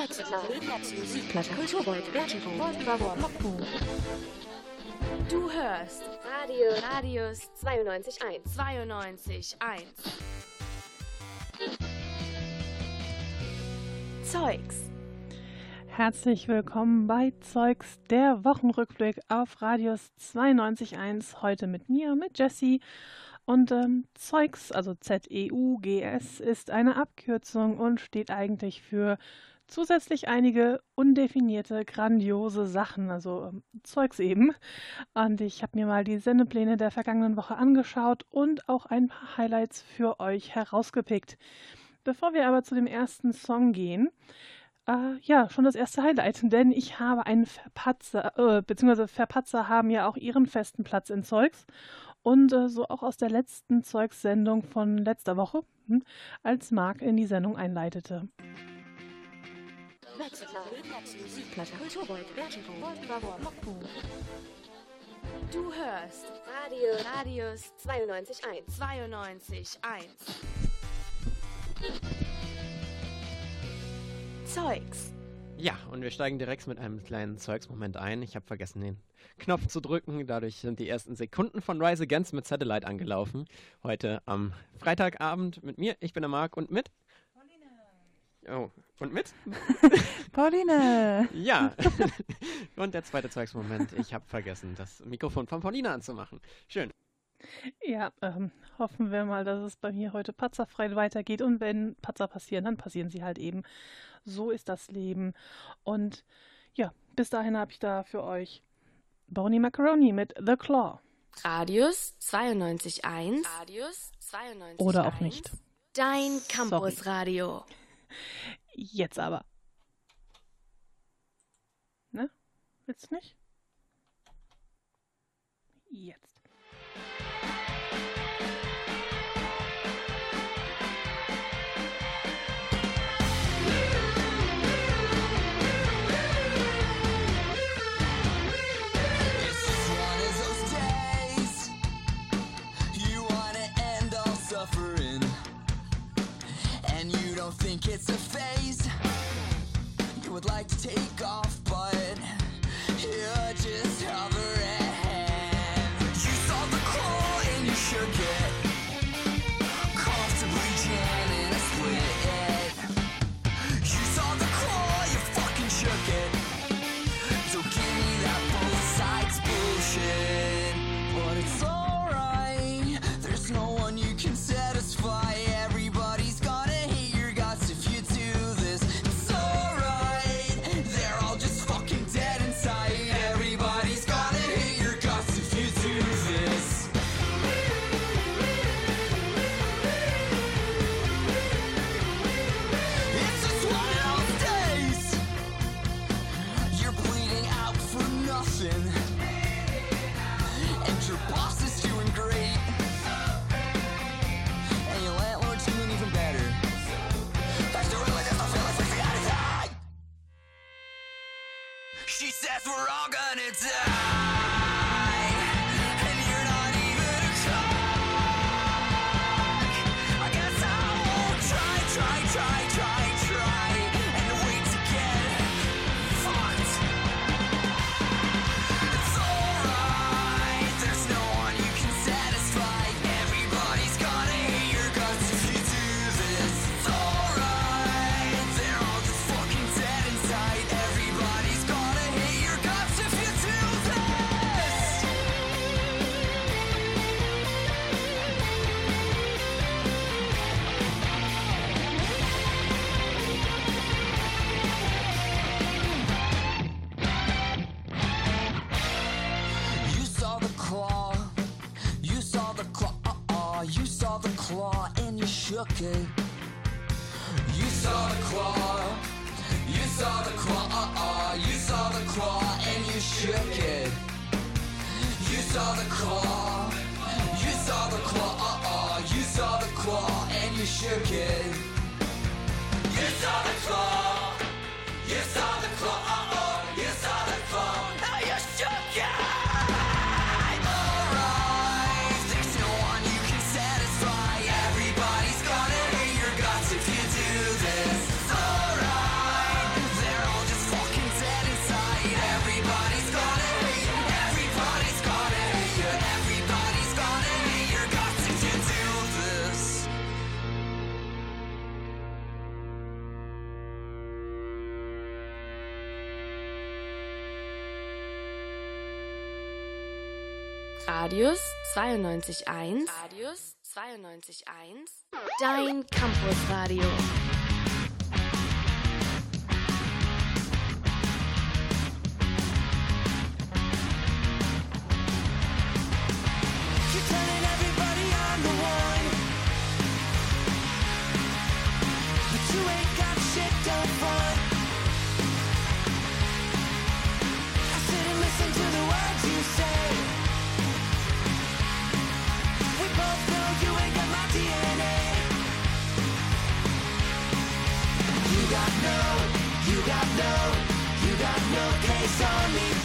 Musikplatte, Kulturbeut, Vertigo, Popcorn. Du hörst Radio Radius 92.1. 92.1. Zeugs. Herzlich willkommen bei Zeugs, der Wochenrückblick auf Radius 92.1. Heute mit mir, mit Jessie. Und ähm, Zeugs, also Z-E-U-G-S, ist eine Abkürzung und steht eigentlich für zusätzlich einige undefinierte, grandiose Sachen, also ähm, Zeugs eben. Und ich habe mir mal die Sendepläne der vergangenen Woche angeschaut und auch ein paar Highlights für euch herausgepickt. Bevor wir aber zu dem ersten Song gehen, äh, ja, schon das erste Highlight, denn ich habe einen Verpatzer, äh, beziehungsweise Verpatzer haben ja auch ihren festen Platz in Zeugs und äh, so auch aus der letzten Zeugs-Sendung von letzter Woche, hm, als Marc in die Sendung einleitete. Musikplatte. Du hörst Radio Radius 92.1. 92.1. Zeugs. Ja, und wir steigen direkt mit einem kleinen Zeugsmoment ein. Ich habe vergessen, den Knopf zu drücken. Dadurch sind die ersten Sekunden von Rise Against mit Satellite angelaufen. Heute am Freitagabend mit mir. Ich bin der Marc und mit. Oh, und mit? Pauline! Ja. und der zweite Zeugsmoment. Ich habe vergessen, das Mikrofon von Paulina anzumachen. Schön. Ja, ähm, hoffen wir mal, dass es bei mir heute patzerfrei weitergeht. Und wenn Patzer passieren, dann passieren sie halt eben. So ist das Leben. Und ja, bis dahin habe ich da für euch Boney Macaroni mit The Claw. Radius 92.1. Radius 92.1. Oder auch nicht. Dein Campusradio. Jetzt aber. Ne? Willst du nicht? Jetzt. Don't think it's a phase. You would like to take off, but you're just hovering. 92.1. Radius 92.1. Dein Campusradio. You're turning everybody got no, you got no case on me,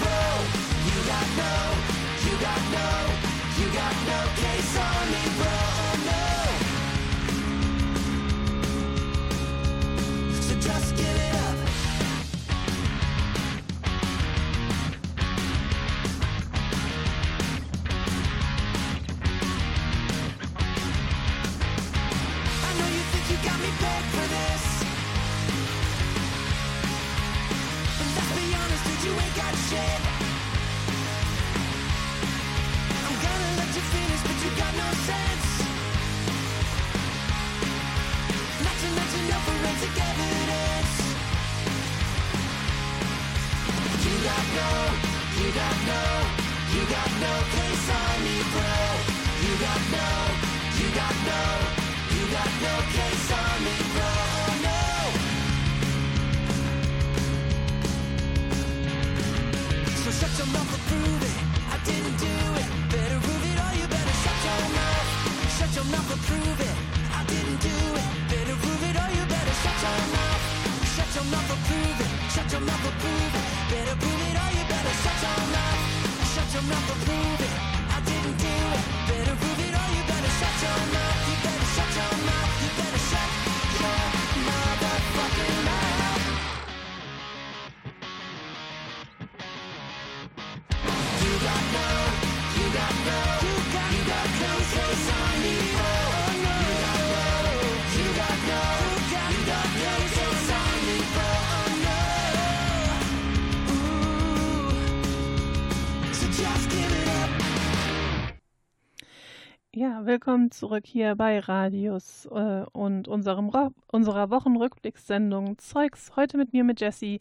willkommen zurück hier bei Radius äh, und unserem Ro unserer Wochenrückblickssendung Zeugs. Heute mit mir, mit Jessie.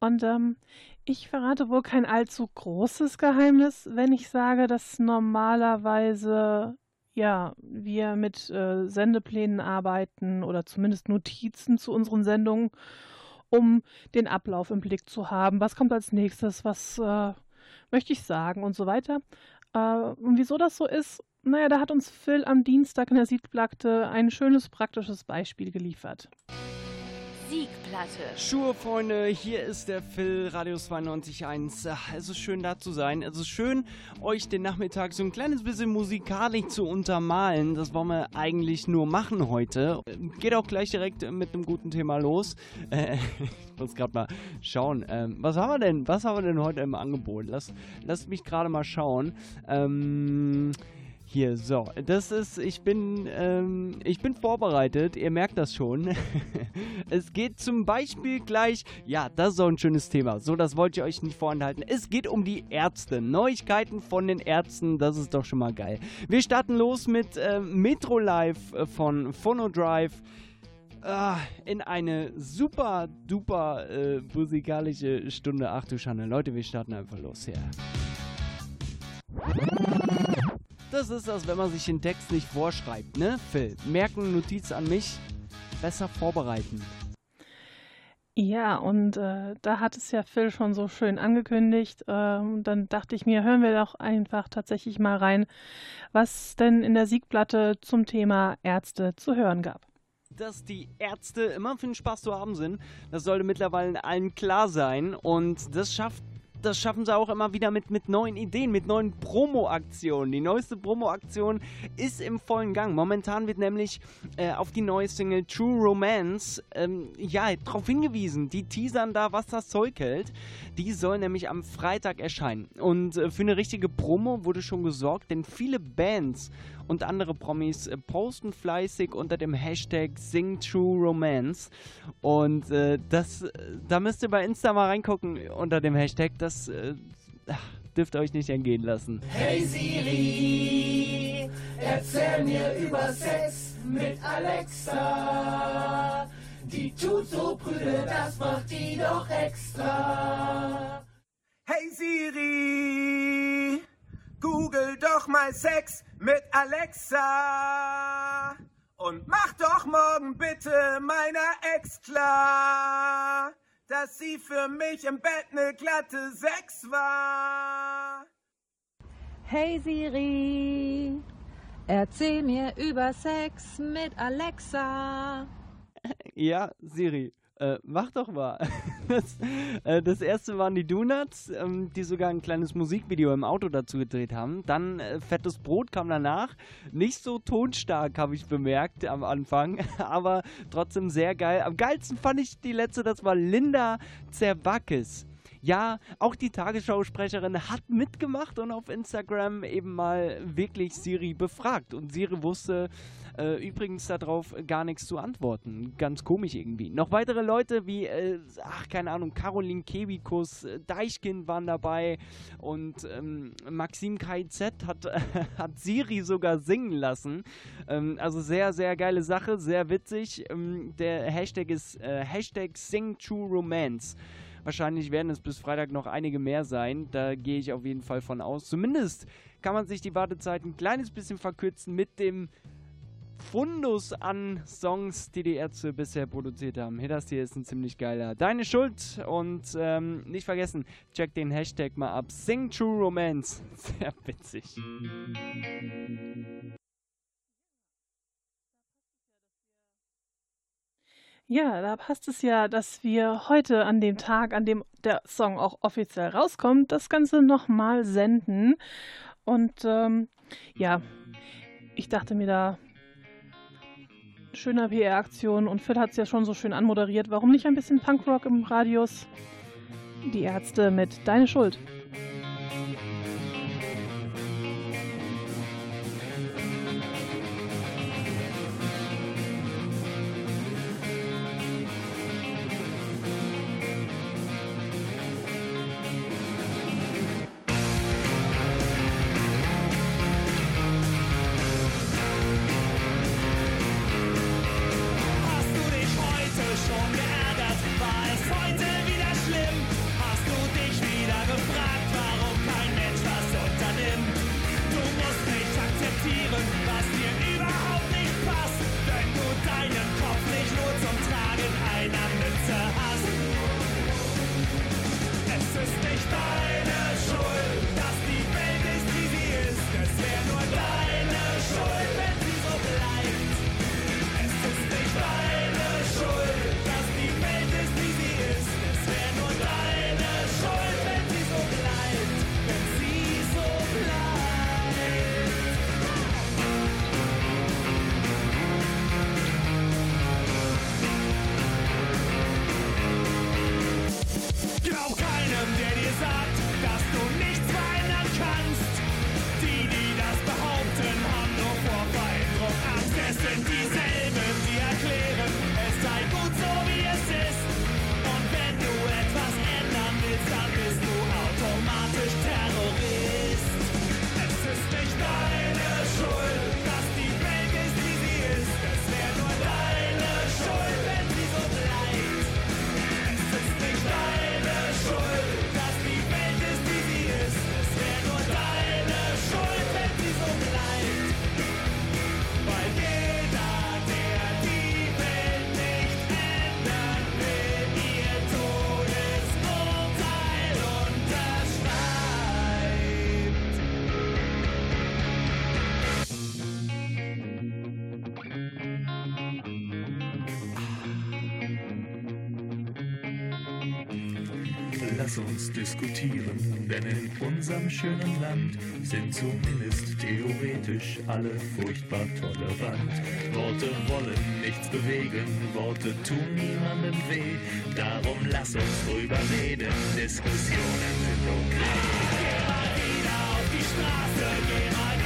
Und ähm, ich verrate wohl kein allzu großes Geheimnis, wenn ich sage, dass normalerweise ja wir mit äh, Sendeplänen arbeiten oder zumindest Notizen zu unseren Sendungen, um den Ablauf im Blick zu haben. Was kommt als nächstes? Was äh, möchte ich sagen und so weiter. Äh, und wieso das so ist, naja, da hat uns Phil am Dienstag in der Siegplatte ein schönes praktisches Beispiel geliefert. Siegplatte. Schuhe, Freunde, hier ist der Phil, Radio 92.1. Ach, Es ist schön, da zu sein. Es ist schön, euch den Nachmittag so ein kleines bisschen musikalisch zu untermalen. Das wollen wir eigentlich nur machen heute. Geht auch gleich direkt mit einem guten Thema los. Äh, ich muss gerade mal schauen. Ähm, was haben wir denn? Was haben wir denn heute im Angebot? Lass, lasst mich gerade mal schauen. Ähm. Hier, so, das ist, ich bin, ähm, ich bin vorbereitet, ihr merkt das schon. es geht zum Beispiel gleich, ja, das ist auch ein schönes Thema, so, das wollte ich euch nicht vorenthalten. Es geht um die Ärzte, Neuigkeiten von den Ärzten, das ist doch schon mal geil. Wir starten los mit äh, Metro Live äh, von Phonodrive. Ah, in eine super duper äh, musikalische Stunde. Ach du Schande, Leute, wir starten einfach los hier. Das ist das, wenn man sich den Text nicht vorschreibt, ne? Phil, merken, Notiz an mich, besser vorbereiten. Ja, und äh, da hat es ja Phil schon so schön angekündigt. Ähm, dann dachte ich mir, hören wir doch einfach tatsächlich mal rein, was denn in der Siegplatte zum Thema Ärzte zu hören gab. Dass die Ärzte immer für den Spaß zu haben sind, das sollte mittlerweile allen klar sein. Und das schafft das schaffen sie auch immer wieder mit, mit neuen Ideen, mit neuen Promo-Aktionen. Die neueste Promo-Aktion ist im vollen Gang. Momentan wird nämlich äh, auf die neue Single True Romance ähm, ja, darauf hingewiesen. Die teasern da, was das Zeug hält. Die soll nämlich am Freitag erscheinen. Und äh, für eine richtige Promo wurde schon gesorgt, denn viele Bands und andere Promis äh, posten fleißig unter dem Hashtag SingTrueRomance. Und äh, das, äh, da müsst ihr bei Insta mal reingucken unter dem Hashtag. Das, äh, dürft ihr euch nicht entgehen lassen. Hey Siri, erzähl mir über Sex mit Alexa. Die tut so prüde, das macht die doch extra. Hey Siri, google doch mal Sex mit Alexa. Und mach doch morgen bitte meiner Ex klar, dass sie für mich im Bett ne glatte Sechs war. Hey Siri, erzähl mir über Sex mit Alexa. Ja, Siri, äh, mach doch mal. Das, äh, das erste waren die Donuts, ähm, die sogar ein kleines Musikvideo im Auto dazu gedreht haben. Dann äh, Fettes Brot kam danach. Nicht so tonstark, habe ich bemerkt am Anfang, aber trotzdem sehr geil. Am geilsten fand ich die letzte, das war Linda Zerwakis. Ja, auch die Tagesschausprecherin hat mitgemacht und auf Instagram eben mal wirklich Siri befragt. Und Siri wusste äh, übrigens darauf gar nichts zu antworten. Ganz komisch irgendwie. Noch weitere Leute wie, äh, ach, keine Ahnung, Caroline Kebikus, äh, Deichkind waren dabei und ähm, Maxim KIZ hat, hat Siri sogar singen lassen. Ähm, also sehr, sehr geile Sache, sehr witzig. Ähm, der Hashtag ist äh, Hashtag Sing True Romance. Wahrscheinlich werden es bis Freitag noch einige mehr sein. Da gehe ich auf jeden Fall von aus. Zumindest kann man sich die Wartezeit ein kleines bisschen verkürzen mit dem Fundus an Songs, die die Ärzte bisher produziert haben. Hey, das hier ist ein ziemlich geiler. Deine Schuld und ähm, nicht vergessen, check den Hashtag mal ab. Sing True Romance. Sehr witzig. Ja, da passt es ja, dass wir heute an dem Tag, an dem der Song auch offiziell rauskommt, das Ganze nochmal senden. Und ähm, ja, ich dachte mir da, schöner PR-Aktion und Phil hat es ja schon so schön anmoderiert. Warum nicht ein bisschen Punkrock im Radius? Die Ärzte mit Deine Schuld. Unserem schönen Land sind zumindest theoretisch alle furchtbar tolerant. Worte wollen nichts bewegen, Worte tun niemandem weh. Darum lass uns drüber reden, Diskussionen sind okay. Geh mal wieder auf die Straße, geh mal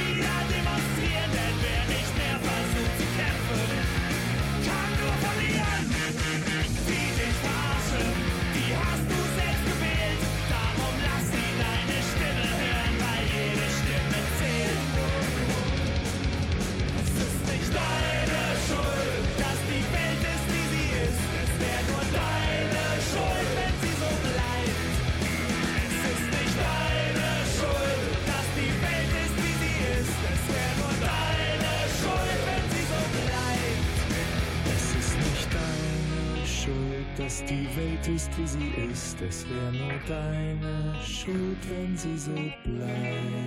dass die Welt ist, wie sie ist. Es wäre nur deine Schuld, wenn sie so bleibt.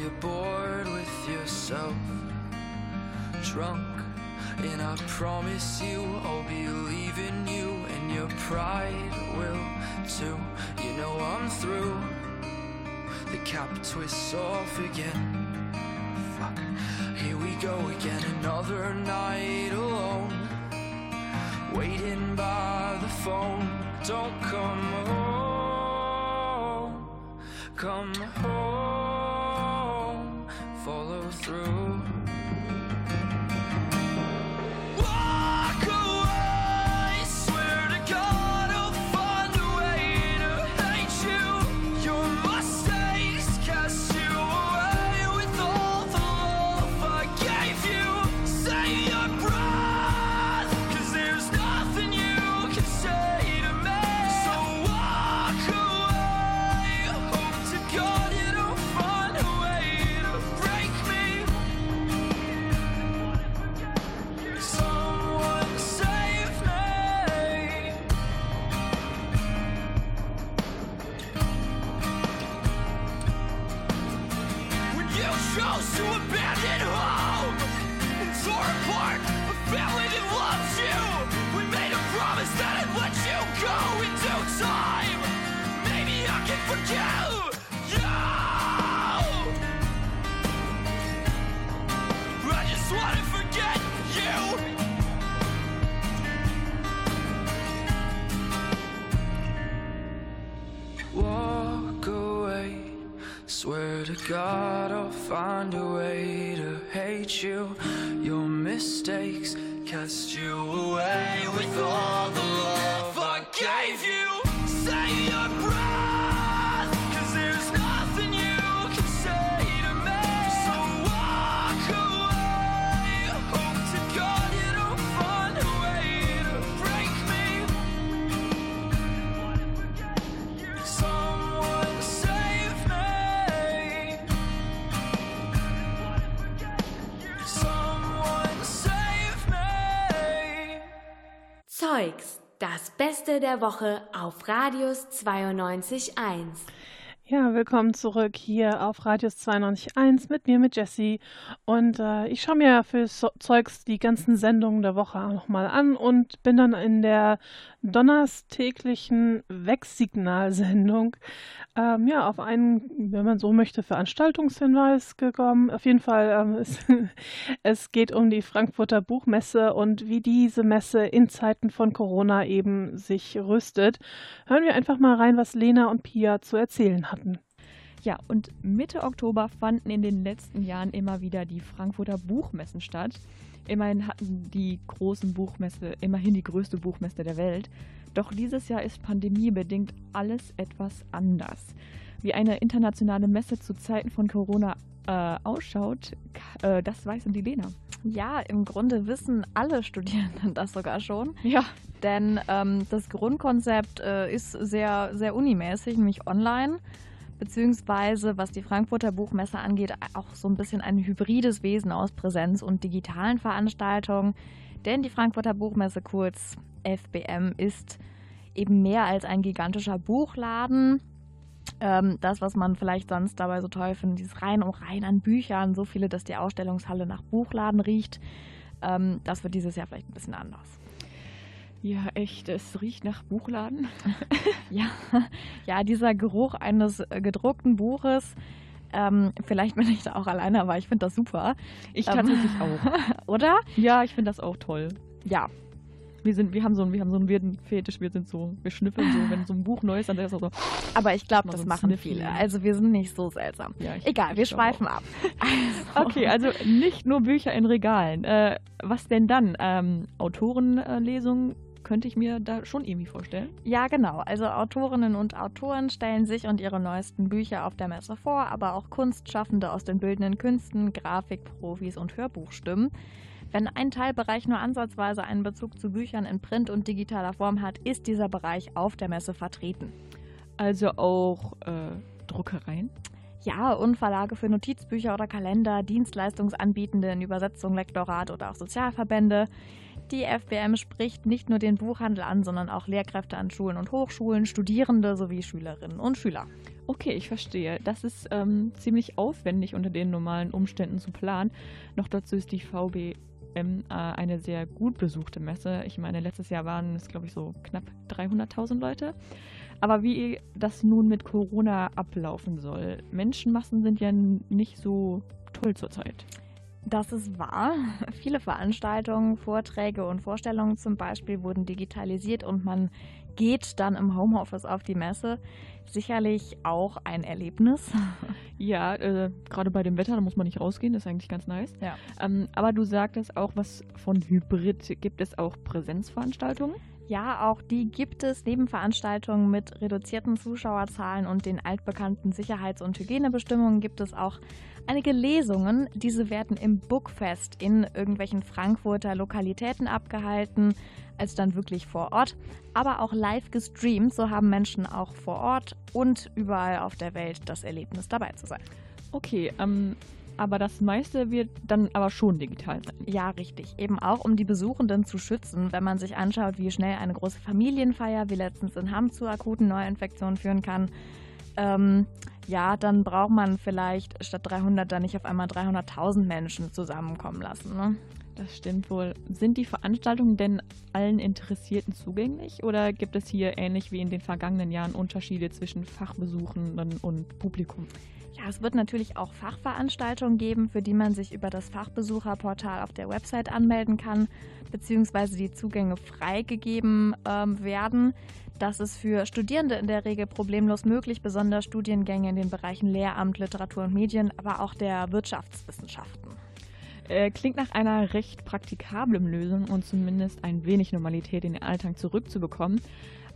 you bored with yourself? Drunk, and I promise you I'll be leaving you, and your pride will too. You know I'm through. The cap twists off again. Fuck, here we go again, another night alone. Waiting by the phone, don't come home, come home through. I'll find a way to hate you. Your mistakes cast you away with all the Beste der Woche auf Radius 92.1. Ja, willkommen zurück hier auf Radius 92.1 mit mir, mit Jessie. Und äh, ich schaue mir für so Zeugs die ganzen Sendungen der Woche nochmal an und bin dann in der donnerstäglichen Wegsignalsendung ähm, ja, auf einen, wenn man so möchte, Veranstaltungshinweis gekommen. Auf jeden Fall, ähm, es, es geht um die Frankfurter Buchmesse und wie diese Messe in Zeiten von Corona eben sich rüstet. Hören wir einfach mal rein, was Lena und Pia zu erzählen hatten. Ja, und Mitte Oktober fanden in den letzten Jahren immer wieder die Frankfurter Buchmessen statt. Immerhin hatten die großen Buchmesse, immerhin die größte Buchmesse der Welt. Doch dieses Jahr ist pandemiebedingt alles etwas anders. Wie eine internationale Messe zu Zeiten von Corona äh, ausschaut, äh, das weiß die Lena. Ja, im Grunde wissen alle Studierenden das sogar schon. Ja. Denn ähm, das Grundkonzept äh, ist sehr, sehr unimäßig, nämlich online. Beziehungsweise, was die Frankfurter Buchmesse angeht, auch so ein bisschen ein hybrides Wesen aus Präsenz und digitalen Veranstaltungen. Denn die Frankfurter Buchmesse, kurz FBM, ist eben mehr als ein gigantischer Buchladen. Ähm, das, was man vielleicht sonst dabei so toll findet, dieses rein um rein an Büchern, so viele, dass die Ausstellungshalle nach Buchladen riecht. Ähm, das wird dieses Jahr vielleicht ein bisschen anders. Ja, echt, es riecht nach Buchladen. Ja, ja dieser Geruch eines äh, gedruckten Buches. Ähm, vielleicht bin ich da auch alleine, aber ich finde das super. Ich Ähm, tatsächlich auch. Oder? Ja, ich finde das auch toll. Ja. Wir, sind, wir, haben so, einen- wir haben so einen weirden Fetisch, wir sind so, wir schnüffeln so, wenn so ein Buch neu ist, dann ist er so. Aber ich glaube, das so machen Sniffy. viele. Also wir sind nicht so seltsam. Ja, ich- Egal, ich wir schweifen auch. ab. Okay, also nicht nur Bücher in Regalen. Äh, was denn dann? Ähm, Autorenlesungen könnte ich mir da schon irgendwie vorstellen. Ja, genau. Also Autorinnen und Autoren stellen sich und ihre neuesten Bücher auf der Messe vor, aber auch Kunstschaffende aus den bildenden Künsten, Grafikprofis und Hörbuchstimmen. Wenn ein Teilbereich nur ansatzweise einen Bezug zu Büchern in Print und digitaler Form hat, ist dieser Bereich auf der Messe vertreten. Also auch äh, Druckereien. Ja, und Verlage für Notizbücher oder Kalender, Dienstleistungsanbietende in Übersetzung, Lektorat oder auch Sozialverbände. Die FBM spricht nicht nur den Buchhandel an, sondern auch Lehrkräfte an Schulen und Hochschulen, Studierende sowie Schülerinnen und Schüler. Okay, ich verstehe. Das ist ähm, ziemlich aufwendig unter den normalen Umständen zu planen. Noch dazu ist die VBM äh, eine sehr gut besuchte Messe. Ich meine, letztes Jahr waren es, glaube ich, so knapp 300.000 Leute. Aber wie das nun mit Corona ablaufen soll, Menschenmassen sind ja nicht so toll zurzeit. Das ist wahr. Viele Veranstaltungen, Vorträge und Vorstellungen zum Beispiel wurden digitalisiert und man geht dann im Homeoffice auf die Messe. Sicherlich auch ein Erlebnis. Ja, äh, gerade bei dem Wetter, da muss man nicht rausgehen, das ist eigentlich ganz nice. Ja. Ähm, aber du sagtest auch was von Hybrid. Gibt es auch Präsenzveranstaltungen? Ja, auch die gibt es neben Veranstaltungen mit reduzierten Zuschauerzahlen und den altbekannten Sicherheits- und Hygienebestimmungen gibt es auch einige Lesungen. Diese werden im Bookfest in irgendwelchen Frankfurter Lokalitäten abgehalten, als dann wirklich vor Ort, aber auch live gestreamt. So haben Menschen auch vor Ort und überall auf der Welt das Erlebnis dabei zu sein. Okay, ähm, aber das meiste wird dann aber schon digital sein. Ja, richtig. Eben auch, um die Besuchenden zu schützen. Wenn man sich anschaut, wie schnell eine große Familienfeier wie letztens in Hamm zu akuten Neuinfektionen führen kann, ähm, ja, dann braucht man vielleicht statt 300 dann nicht auf einmal 300.000 Menschen zusammenkommen lassen. Ne? Das stimmt wohl. Sind die Veranstaltungen denn allen Interessierten zugänglich oder gibt es hier ähnlich wie in den vergangenen Jahren Unterschiede zwischen Fachbesuchenden und Publikum? Ja, es wird natürlich auch Fachveranstaltungen geben, für die man sich über das Fachbesucherportal auf der Website anmelden kann, beziehungsweise die Zugänge freigegeben ähm, werden. Das ist für Studierende in der Regel problemlos möglich, besonders Studiengänge in den Bereichen Lehramt, Literatur und Medien, aber auch der Wirtschaftswissenschaften. Äh, klingt nach einer recht praktikablen Lösung und zumindest ein wenig Normalität in den Alltag zurückzubekommen.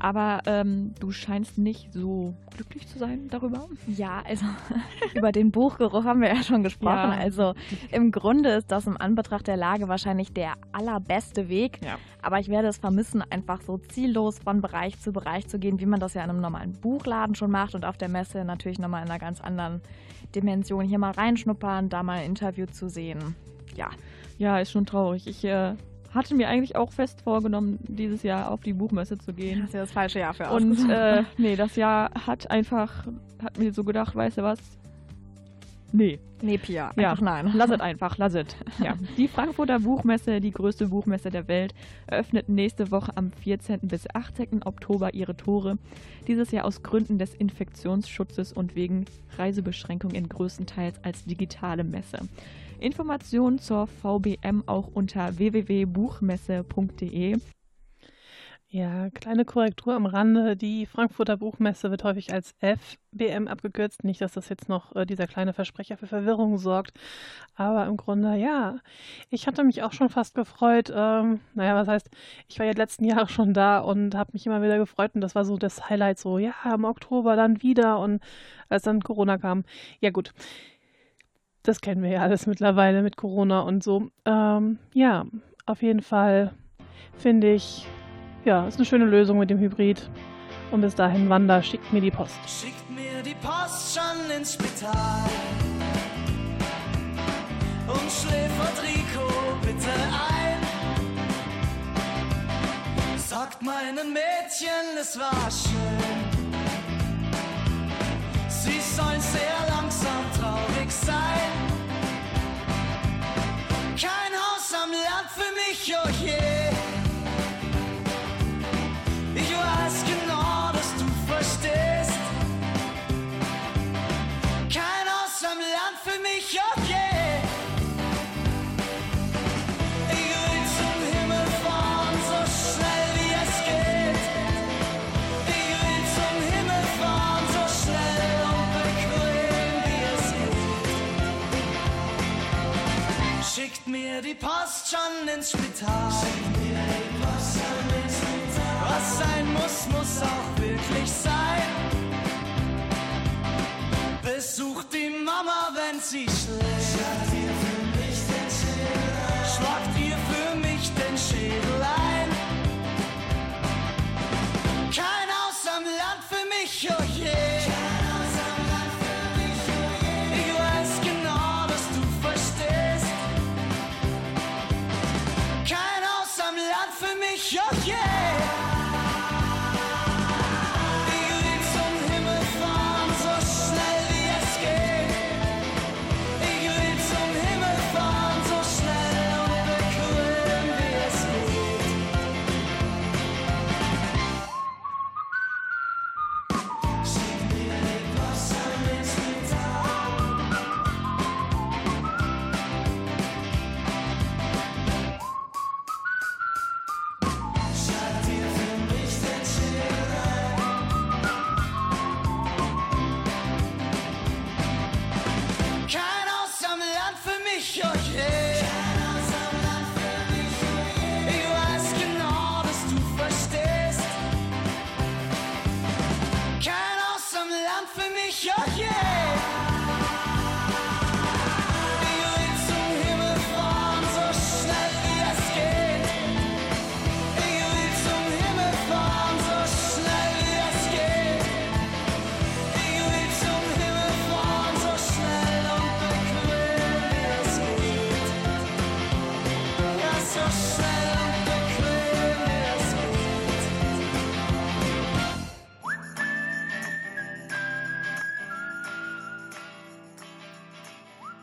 Aber ähm, du scheinst nicht so glücklich zu sein darüber. Ja, also über den Buchgeruch haben wir ja schon gesprochen. Ja. Also im Grunde ist das im Anbetracht der Lage wahrscheinlich der allerbeste Weg. Ja. Aber ich werde es vermissen, einfach so ziellos von Bereich zu Bereich zu gehen, wie man das ja in einem normalen Buchladen schon macht und auf der Messe natürlich nochmal in einer ganz anderen Dimension. Hier mal reinschnuppern, da mal ein Interview zu sehen. Ja. Ja, ist schon traurig. Ich äh, hatte mir eigentlich auch fest vorgenommen, dieses Jahr auf die Buchmesse zu gehen. Hast du das falsche Jahr für Und ausgesucht. äh, nee, das Jahr hat einfach, hat mir so gedacht, weißt du was? Nee. Nee, Pia, Ja, einfach nein. Lass es einfach, lass es. Ja. Die Frankfurter Buchmesse, die größte Buchmesse der Welt, eröffnet nächste Woche am 14. bis 18. Oktober ihre Tore. Dieses Jahr aus Gründen des Infektionsschutzes und wegen Reisebeschränkungen größtenteils als digitale Messe. Informationen zur VBM auch unter www.buchmesse.de. Ja, kleine Korrektur am Rande. Die Frankfurter Buchmesse wird häufig als FBM abgekürzt. Nicht, dass das jetzt noch äh, dieser kleine Versprecher für Verwirrung sorgt. Aber im Grunde, ja. Ich hatte mich auch schon fast gefreut. Ähm, naja, was heißt, ich war ja letzten Jahre schon da und habe mich immer wieder gefreut. Und das war so das Highlight, so, ja, im Oktober dann wieder. Und als dann Corona kam, ja gut. Das kennen wir ja alles mittlerweile mit Corona und so. Ähm, ja, auf jeden Fall finde ich, ja, ist eine schöne Lösung mit dem Hybrid. Und bis dahin, Wanda, schickt mir die Post. Schickt mir die Post schon ins Spital und schläfert Rico bitte ein. Sagt meinen Mädchen, es war schön. Sie sollen es geht. Schickt mir die Post schon ins Spital. Was sein muss, muss auch wirklich sein. Besucht die Mama, wenn sie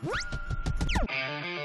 you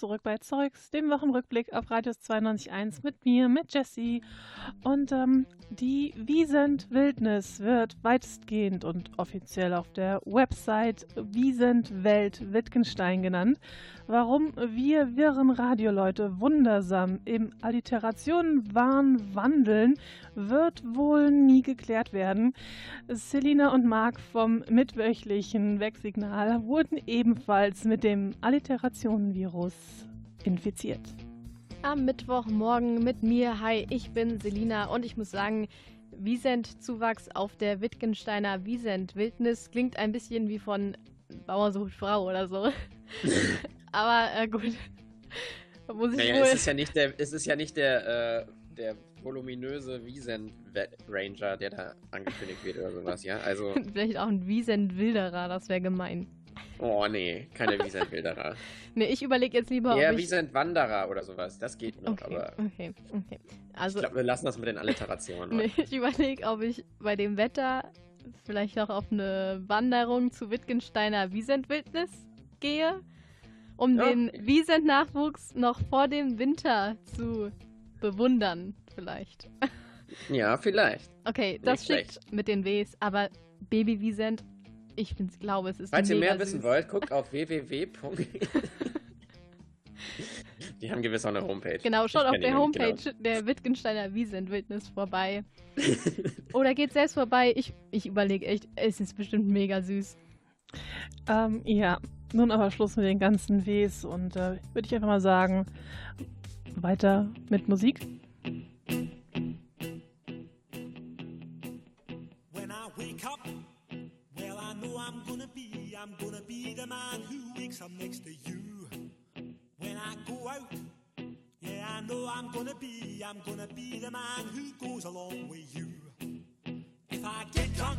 zurück bei Zeugs, dem Wochenrückblick auf Radius 92.1 mit mir, mit Jessie. Und ähm, die Wiesent Wildnis wird weitestgehend und offiziell auf der Website Wiesent Welt Wittgenstein genannt. Warum wir wirren Radioleute wundersam im Alliterationen wandeln, wird wohl nie geklärt werden. Selina und Marc vom mitwöchlichen Wegsignal wurden ebenfalls mit dem Alliterationenvirus infiziert. Am Mittwochmorgen mit mir. Hi, ich bin Selina und ich muss sagen, Wiesent-Zuwachs auf der Wittgensteiner Wiesent-Wildnis klingt ein bisschen wie von Bauer sucht Frau oder so. Aber äh, gut. Da muss ich Naja, wohl. es ist ja nicht der, es ist ja nicht der, äh, der voluminöse Wiesen Ranger, der da angekündigt wird oder sowas, ja? Also, Vielleicht auch ein Wiesent-Wilderer, das wäre gemein. oh nee, keine Wiesen Wilderer. Nee, ich überlege jetzt lieber, Eher ob ich... Wiesen Wanderer oder sowas, das geht noch, Okay, aber okay, okay. Also, ich glaube, wir lassen das mit den Alliterationen. Nee, ich überlege, ob ich bei dem Wetter vielleicht noch auf eine Wanderung zu Wittgensteiner Wiesent-Wildnis gehe, um Ja. den Wiesent-Nachwuchs noch vor dem Winter zu bewundern, vielleicht. Ja, vielleicht. Okay, das Nicht schickt mit den Ws, aber Baby Wiesent, ich find's, glaube, es ist Falls ihr mehr wissen süß. wollt, guckt auf www. Die haben gewiss auch eine Homepage. Genau, schaut Ich auf der Homepage genau. der Wittgensteiner Wiesent-Wildnis vorbei. Oder geht selbst vorbei. Ich, ich überlege echt, es ist bestimmt mega süß. Ähm, ja, nun aber Schluss mit den ganzen Ws und äh, würde ich einfach mal sagen, weiter mit Musik. When I wake up, well I know I'm gonna be, I'm gonna be the man who wakes up next to you. When I go out, yeah I know I'm gonna be, I'm gonna be the man who goes along with you. If I get drunk.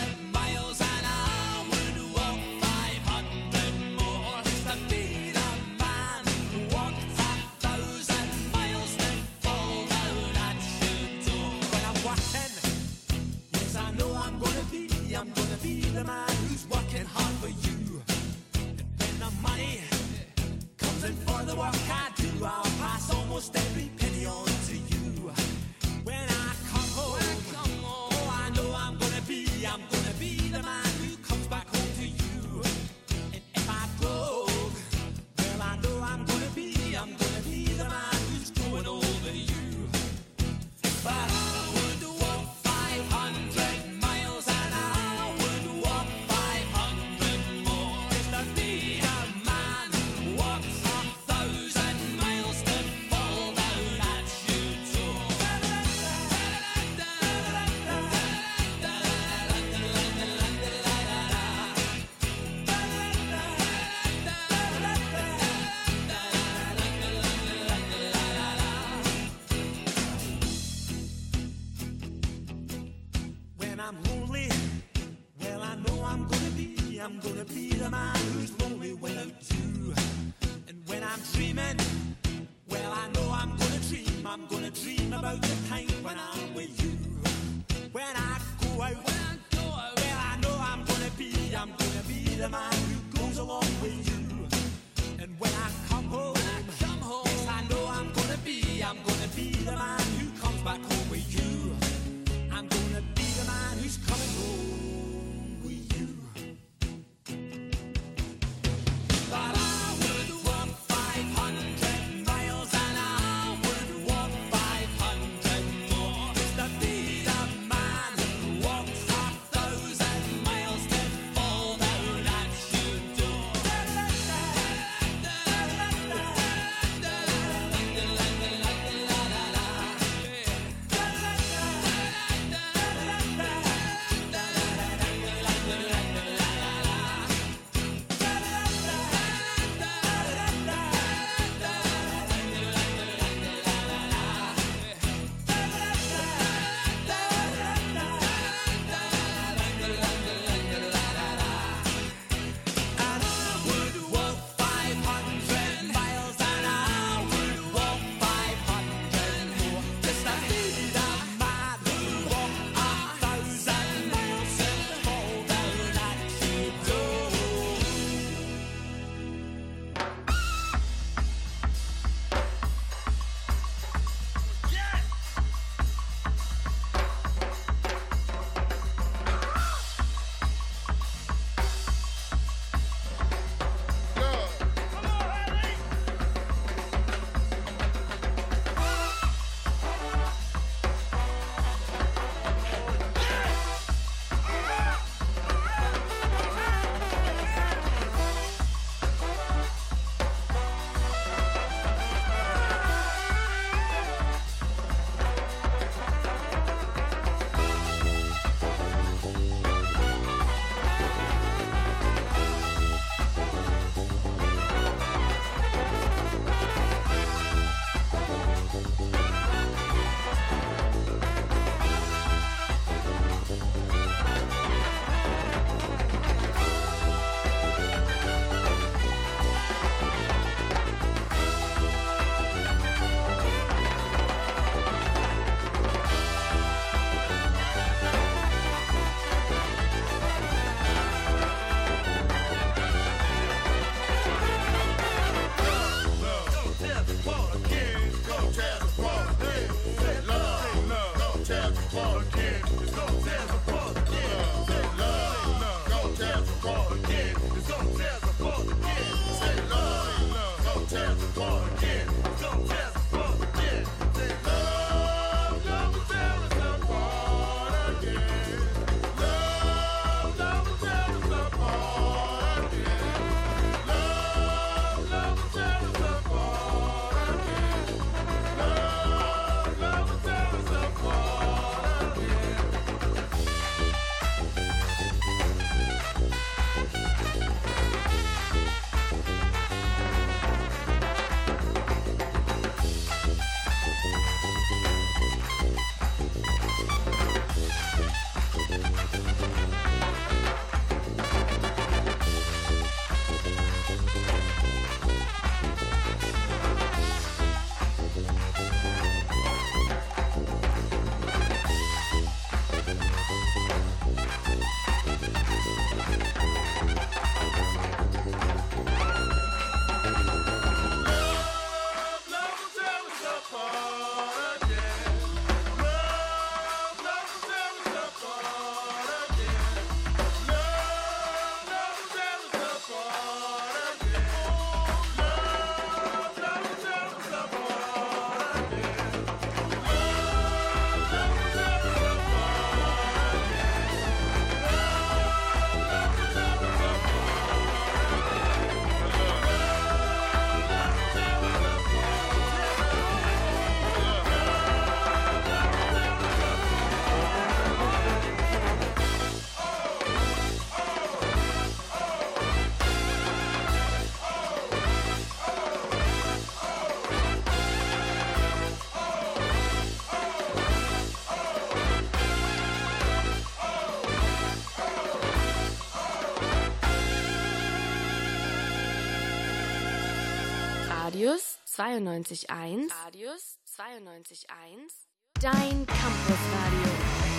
92.1. Radius 92.1. Dein Campusradio. They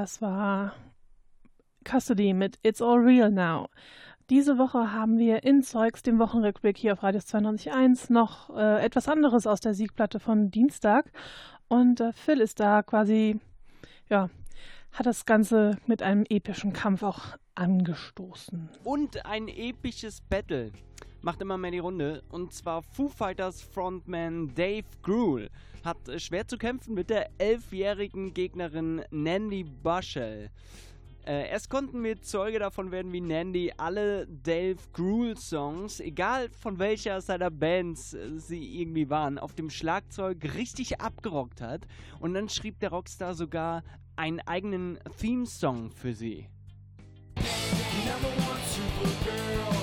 Das war Custody mit It's All Real Now. Diese Woche haben wir in Zeugs, dem Wochenrückblick hier auf Radius 92.1, noch äh, etwas anderes aus der Siegplatte von Dienstag. Und äh, Phil ist da quasi, ja, hat das Ganze mit einem epischen Kampf auch angestoßen. Und ein episches Battle macht immer mehr die Runde. Und zwar Foo Fighters Frontman Dave Grohl hat äh, schwer zu kämpfen mit der elfjährigen Gegnerin Nandy Bushell. Äh, erst konnten wir Zeuge davon werden, wie Nandy alle Dave Grohl Songs, egal von welcher seiner Bands äh, sie irgendwie waren, auf dem Schlagzeug richtig abgerockt hat. Und dann schrieb der Rockstar sogar einen eigenen Theme-Song für sie. Number one supergirl,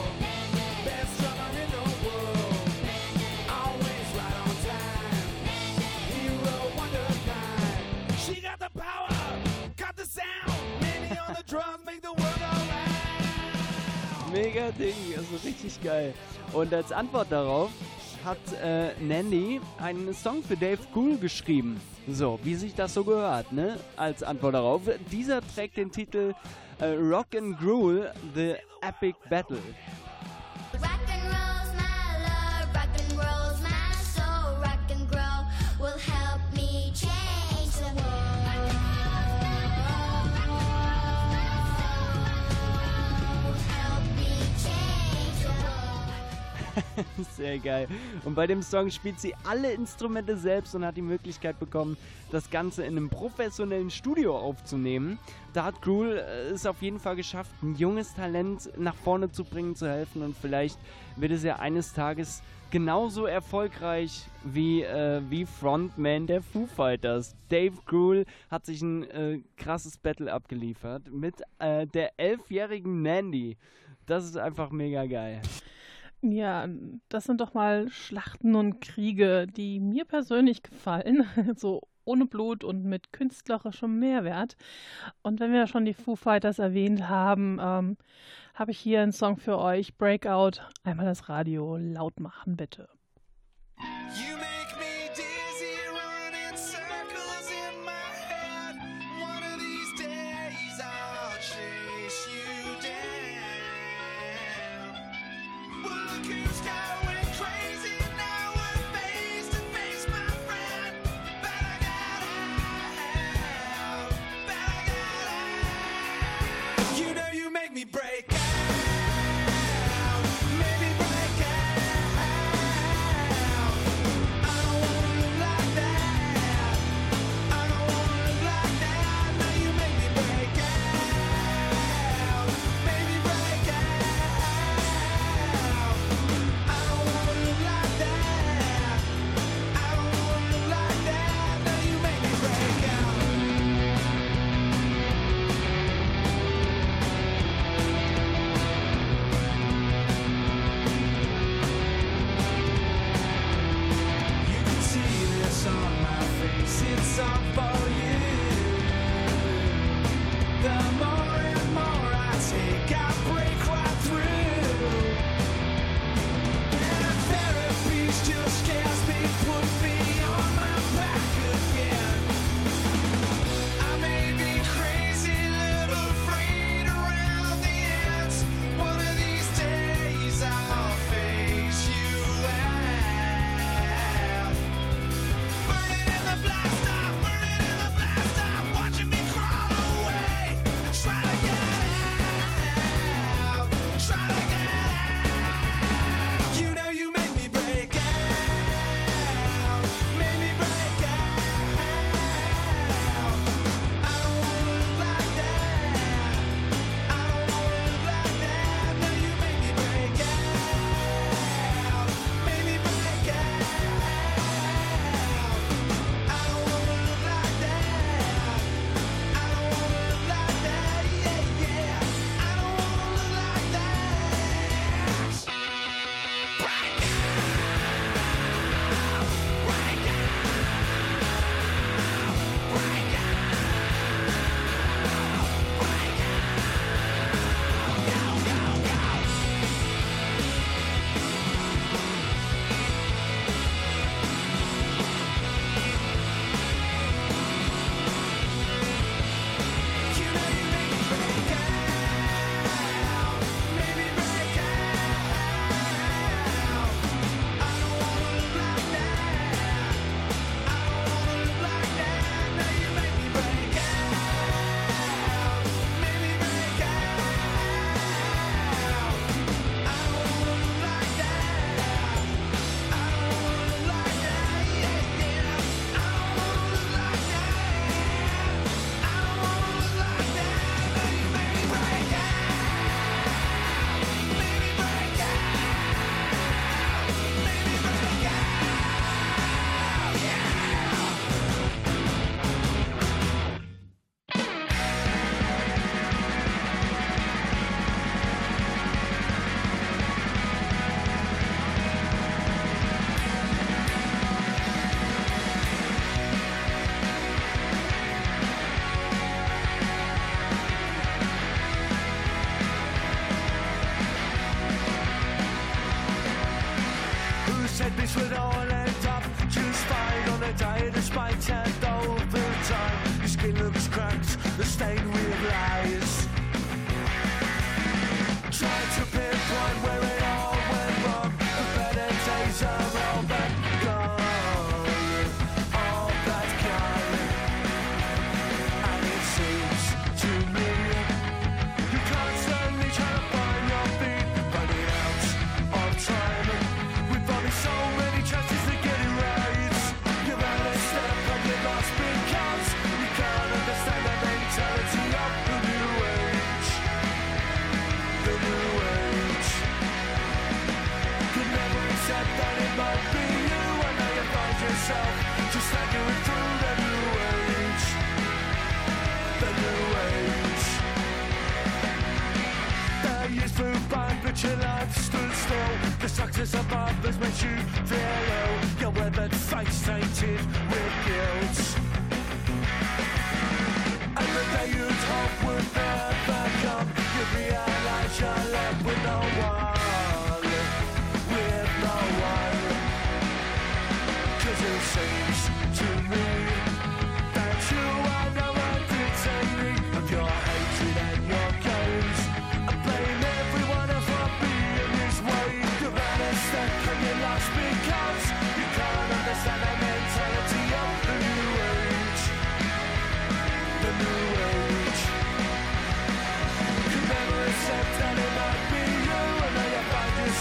drums make the world alright. Mega Ding, also richtig geil. Und als Antwort darauf hat äh, Nandy einen Song für Dave Grohl geschrieben. So, wie sich das so gehört, ne? Als Antwort darauf. Dieser trägt den Titel Äh, Rock and Gruel, The Epic Battle. Sehr geil. Und bei dem Song spielt sie alle Instrumente selbst und hat die Möglichkeit bekommen, das Ganze in einem professionellen Studio aufzunehmen. Da hat Gruel äh, es auf jeden Fall geschafft, ein junges Talent nach vorne zu bringen, zu helfen und vielleicht wird es ja eines Tages genauso erfolgreich wie, äh, wie Frontman der Foo Fighters. Dave Grohl hat sich ein äh, krasses Battle abgeliefert mit äh, der elfjährigen Nandy. Das ist einfach mega geil. Ja, das sind doch mal Schlachten und Kriege, die mir persönlich gefallen. So ohne Blut und mit künstlerischem Mehrwert. Und wenn wir schon die Foo Fighters erwähnt haben, ähm, habe ich hier einen Song für euch, Breakout. Einmal das Radio laut machen, bitte. You despite and over time? Your skin looks cracked, the stain yourself to stagger it through the new age. The new age. The years flew by, but your life stood still. The success above has made you feel ill. Your weathered face tainted with guilt. And the day you'd hope would never come, you realize you're left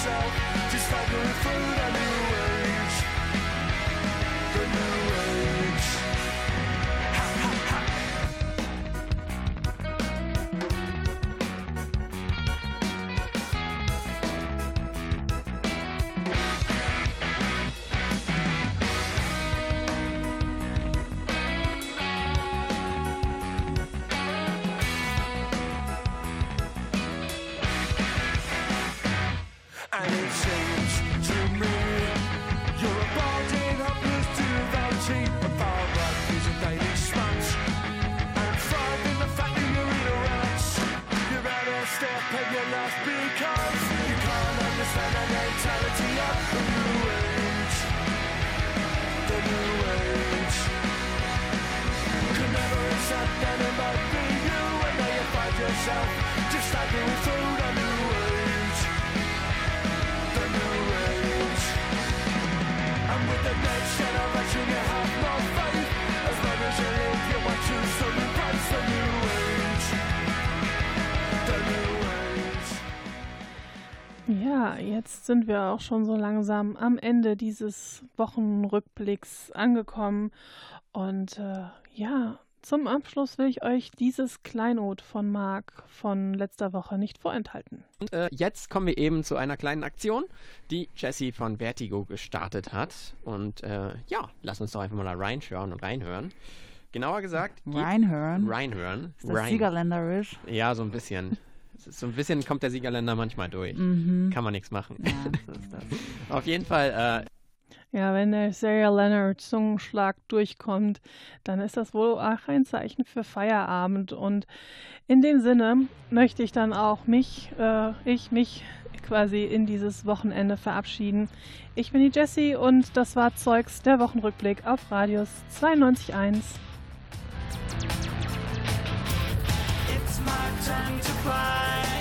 myself. Just fumbling through the sind wir auch schon so langsam am Ende dieses Wochenrückblicks angekommen. Und äh, ja, zum Abschluss will ich euch dieses Kleinod von Marc von letzter Woche nicht vorenthalten. Und äh, jetzt kommen wir eben zu einer kleinen Aktion, die Jessie von Vertigo gestartet hat. Und äh, ja, lass uns doch einfach mal da reinschauen und reinhören. Genauer gesagt. Reinhören? Reinhören. Ist das Rein- Siegerländerisch? Ja, so ein bisschen. So ein bisschen kommt der Siegerländer manchmal durch. Mhm. Kann man nichts machen. Auf jeden Fall, äh, Ja, wenn der Sarah Leonard Zungenschlag durchkommt, dann ist das wohl auch ein Zeichen für Feierabend. Und in dem Sinne möchte ich dann auch mich, äh, ich mich quasi in dieses Wochenende verabschieden. Ich bin die Jessie und das war Zeugs der Wochenrückblick auf Radius 92.1. It's my time to climb.